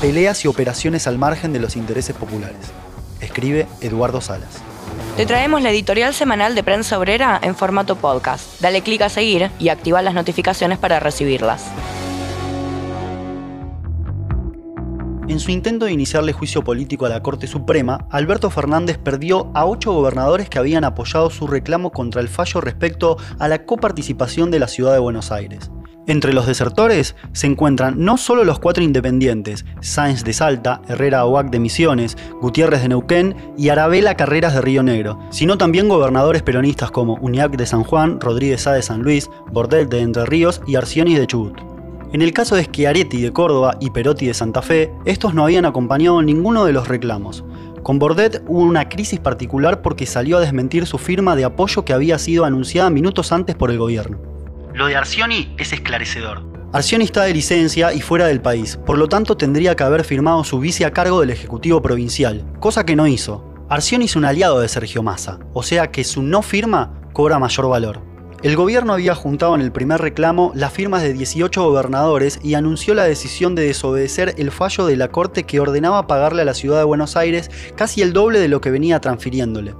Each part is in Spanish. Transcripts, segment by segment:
peleas y operaciones al margen de los intereses populares. Escribe Eduardo Salas. Te traemos la editorial semanal de Prensa Obrera en formato podcast. Dale clic a seguir y activa las notificaciones para recibirlas. En su intento de iniciarle juicio político a la Corte Suprema, Alberto Fernández perdió a ocho gobernadores que habían apoyado su reclamo contra el fallo respecto a la coparticipación de la ciudad de Buenos Aires. Entre los desertores se encuentran no solo los cuatro independientes, Sáenz de Salta, Herrera Oac de Misiones, Gutiérrez de Neuquén y Arabela Carreras de Río Negro, sino también gobernadores peronistas como Uniac de San Juan, Rodríguez Sá de San Luis, Bordel de Entre Ríos y Arcionis de Chubut. En el caso de Schiaretti de Córdoba y Perotti de Santa Fe, estos no habían acompañado ninguno de los reclamos. Con Bordet hubo una crisis particular porque salió a desmentir su firma de apoyo que había sido anunciada minutos antes por el gobierno. Lo de Arcioni es esclarecedor. Arcioni está de licencia y fuera del país, por lo tanto tendría que haber firmado su vice a cargo del Ejecutivo Provincial, cosa que no hizo. Arcioni es un aliado de Sergio Massa, o sea que su no firma cobra mayor valor. El gobierno había juntado en el primer reclamo las firmas de 18 gobernadores y anunció la decisión de desobedecer el fallo de la Corte que ordenaba pagarle a la ciudad de Buenos Aires casi el doble de lo que venía transfiriéndole.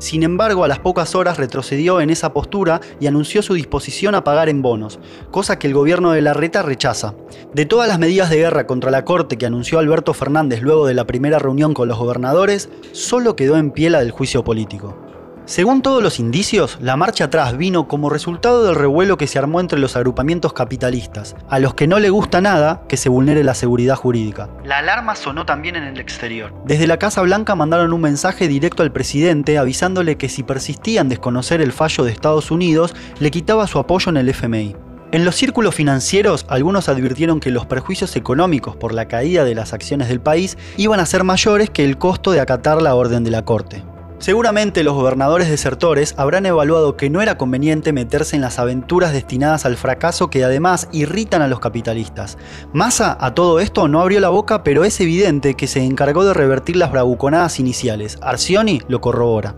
Sin embargo, a las pocas horas retrocedió en esa postura y anunció su disposición a pagar en bonos, cosa que el gobierno de Larreta rechaza. De todas las medidas de guerra contra la Corte que anunció Alberto Fernández luego de la primera reunión con los gobernadores, solo quedó en pie la del juicio político. Según todos los indicios, la marcha atrás vino como resultado del revuelo que se armó entre los agrupamientos capitalistas, a los que no le gusta nada que se vulnere la seguridad jurídica. La alarma sonó también en el exterior. Desde la Casa Blanca mandaron un mensaje directo al presidente avisándole que si persistía en desconocer el fallo de Estados Unidos, le quitaba su apoyo en el FMI. En los círculos financieros, algunos advirtieron que los perjuicios económicos por la caída de las acciones del país iban a ser mayores que el costo de acatar la orden de la Corte. Seguramente los gobernadores desertores habrán evaluado que no era conveniente meterse en las aventuras destinadas al fracaso que además irritan a los capitalistas. Massa a todo esto no abrió la boca, pero es evidente que se encargó de revertir las bravuconadas iniciales. Arcioni lo corrobora.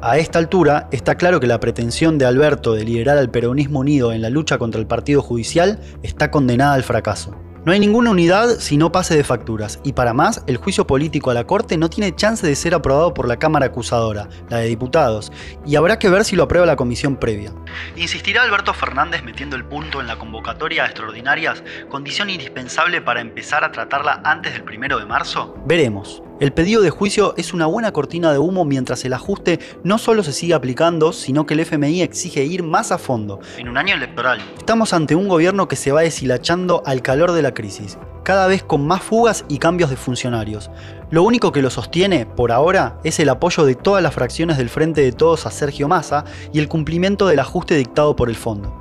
A esta altura está claro que la pretensión de Alberto de liderar al peronismo unido en la lucha contra el partido judicial está condenada al fracaso. No hay ninguna unidad si no pase de facturas, y para más, el juicio político a la Corte no tiene chance de ser aprobado por la Cámara acusadora, la de diputados, y habrá que ver si lo aprueba la comisión previa. ¿Insistirá Alberto Fernández metiendo el punto en la convocatoria a extraordinarias, condición indispensable para empezar a tratarla antes del primero de marzo? Veremos. El pedido de juicio es una buena cortina de humo mientras el ajuste no solo se sigue aplicando, sino que el FMI exige ir más a fondo. En un año electoral. Estamos ante un gobierno que se va deshilachando al calor de la crisis, cada vez con más fugas y cambios de funcionarios. Lo único que lo sostiene, por ahora, es el apoyo de todas las fracciones del Frente de Todos a Sergio Massa y el cumplimiento del ajuste dictado por el fondo.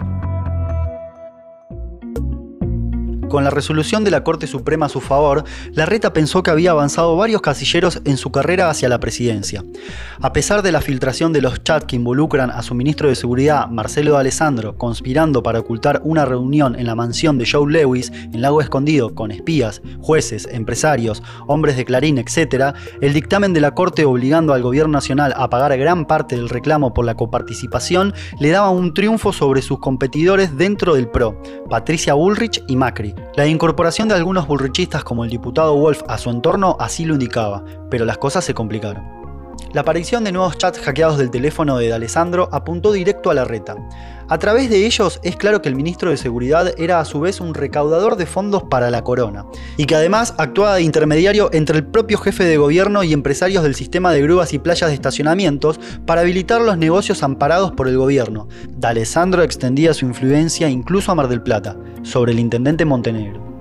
Con la resolución de la Corte Suprema a su favor, Larreta pensó que había avanzado varios casilleros en su carrera hacia la presidencia. A pesar de la filtración de los chats que involucran a su ministro de Seguridad, Marcelo Alessandro, conspirando para ocultar una reunión en la mansión de Joe Lewis en Lago Escondido con espías, jueces, empresarios, hombres de Clarín, etc., el dictamen de la Corte obligando al gobierno nacional a pagar gran parte del reclamo por la coparticipación le daba un triunfo sobre sus competidores dentro del PRO, Patricia Bullrich y Macri. La incorporación de algunos burrichistas como el diputado Wolf a su entorno así lo indicaba, pero las cosas se complicaron. La aparición de nuevos chats hackeados del teléfono de D'Alessandro apuntó directo a la reta. A través de ellos es claro que el ministro de Seguridad era a su vez un recaudador de fondos para la corona, y que además actuaba de intermediario entre el propio jefe de gobierno y empresarios del sistema de grúas y playas de estacionamientos para habilitar los negocios amparados por el gobierno. D'Alessandro extendía su influencia incluso a Mar del Plata, sobre el intendente Montenegro.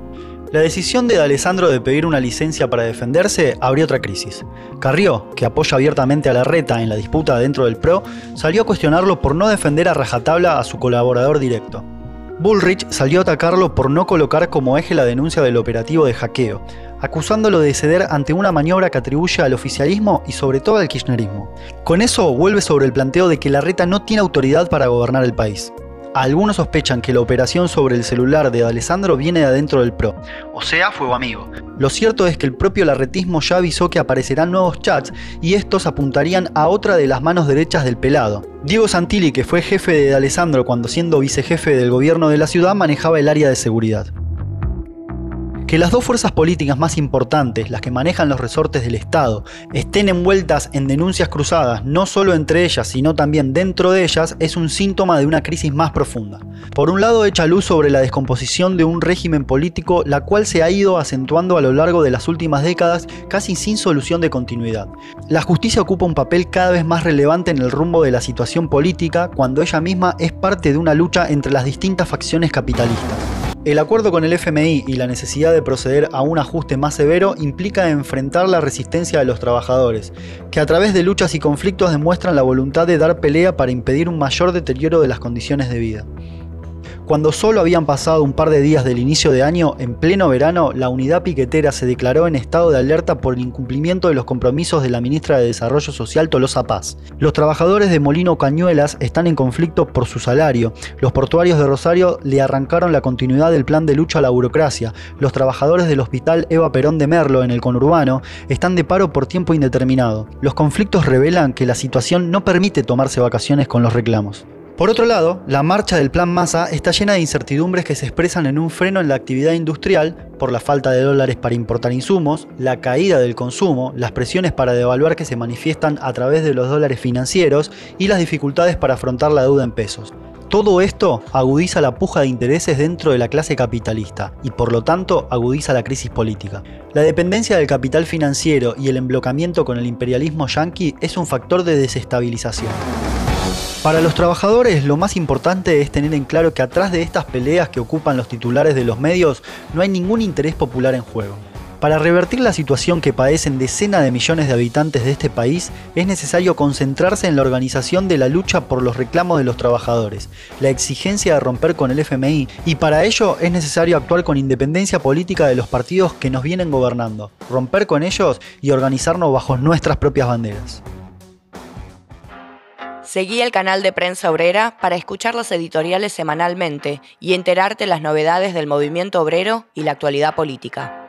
La decisión de Alessandro de pedir una licencia para defenderse abrió otra crisis. Carrió, que apoya abiertamente a la reta en la disputa dentro del PRO, salió a cuestionarlo por no defender a rajatabla a su colaborador directo. Bullrich salió a atacarlo por no colocar como eje la denuncia del operativo de hackeo, acusándolo de ceder ante una maniobra que atribuye al oficialismo y sobre todo al kirchnerismo. Con eso vuelve sobre el planteo de que la reta no tiene autoridad para gobernar el país. Algunos sospechan que la operación sobre el celular de Alessandro viene de adentro del PRO, o sea, fuego amigo. Lo cierto es que el propio larretismo ya avisó que aparecerán nuevos chats y estos apuntarían a otra de las manos derechas del pelado. Diego Santilli, que fue jefe de Alessandro cuando siendo vicejefe del gobierno de la ciudad, manejaba el área de seguridad. Que las dos fuerzas políticas más importantes, las que manejan los resortes del Estado, estén envueltas en denuncias cruzadas, no solo entre ellas, sino también dentro de ellas, es un síntoma de una crisis más profunda. Por un lado, echa luz sobre la descomposición de un régimen político, la cual se ha ido acentuando a lo largo de las últimas décadas casi sin solución de continuidad. La justicia ocupa un papel cada vez más relevante en el rumbo de la situación política cuando ella misma es parte de una lucha entre las distintas facciones capitalistas. El acuerdo con el FMI y la necesidad de proceder a un ajuste más severo implica enfrentar la resistencia de los trabajadores, que a través de luchas y conflictos demuestran la voluntad de dar pelea para impedir un mayor deterioro de las condiciones de vida. Cuando solo habían pasado un par de días del inicio de año, en pleno verano, la unidad piquetera se declaró en estado de alerta por el incumplimiento de los compromisos de la ministra de Desarrollo Social Tolosa Paz. Los trabajadores de Molino Cañuelas están en conflicto por su salario. Los portuarios de Rosario le arrancaron la continuidad del plan de lucha a la burocracia. Los trabajadores del hospital Eva Perón de Merlo en el conurbano están de paro por tiempo indeterminado. Los conflictos revelan que la situación no permite tomarse vacaciones con los reclamos. Por otro lado, la marcha del Plan Massa está llena de incertidumbres que se expresan en un freno en la actividad industrial por la falta de dólares para importar insumos, la caída del consumo, las presiones para devaluar que se manifiestan a través de los dólares financieros y las dificultades para afrontar la deuda en pesos. Todo esto agudiza la puja de intereses dentro de la clase capitalista y por lo tanto agudiza la crisis política. La dependencia del capital financiero y el emblocamiento con el imperialismo yanqui es un factor de desestabilización. Para los trabajadores lo más importante es tener en claro que atrás de estas peleas que ocupan los titulares de los medios no hay ningún interés popular en juego. Para revertir la situación que padecen decenas de millones de habitantes de este país, es necesario concentrarse en la organización de la lucha por los reclamos de los trabajadores, la exigencia de romper con el FMI, y para ello es necesario actuar con independencia política de los partidos que nos vienen gobernando, romper con ellos y organizarnos bajo nuestras propias banderas. Seguí el canal de Prensa Obrera para escuchar los editoriales semanalmente y enterarte las novedades del movimiento obrero y la actualidad política.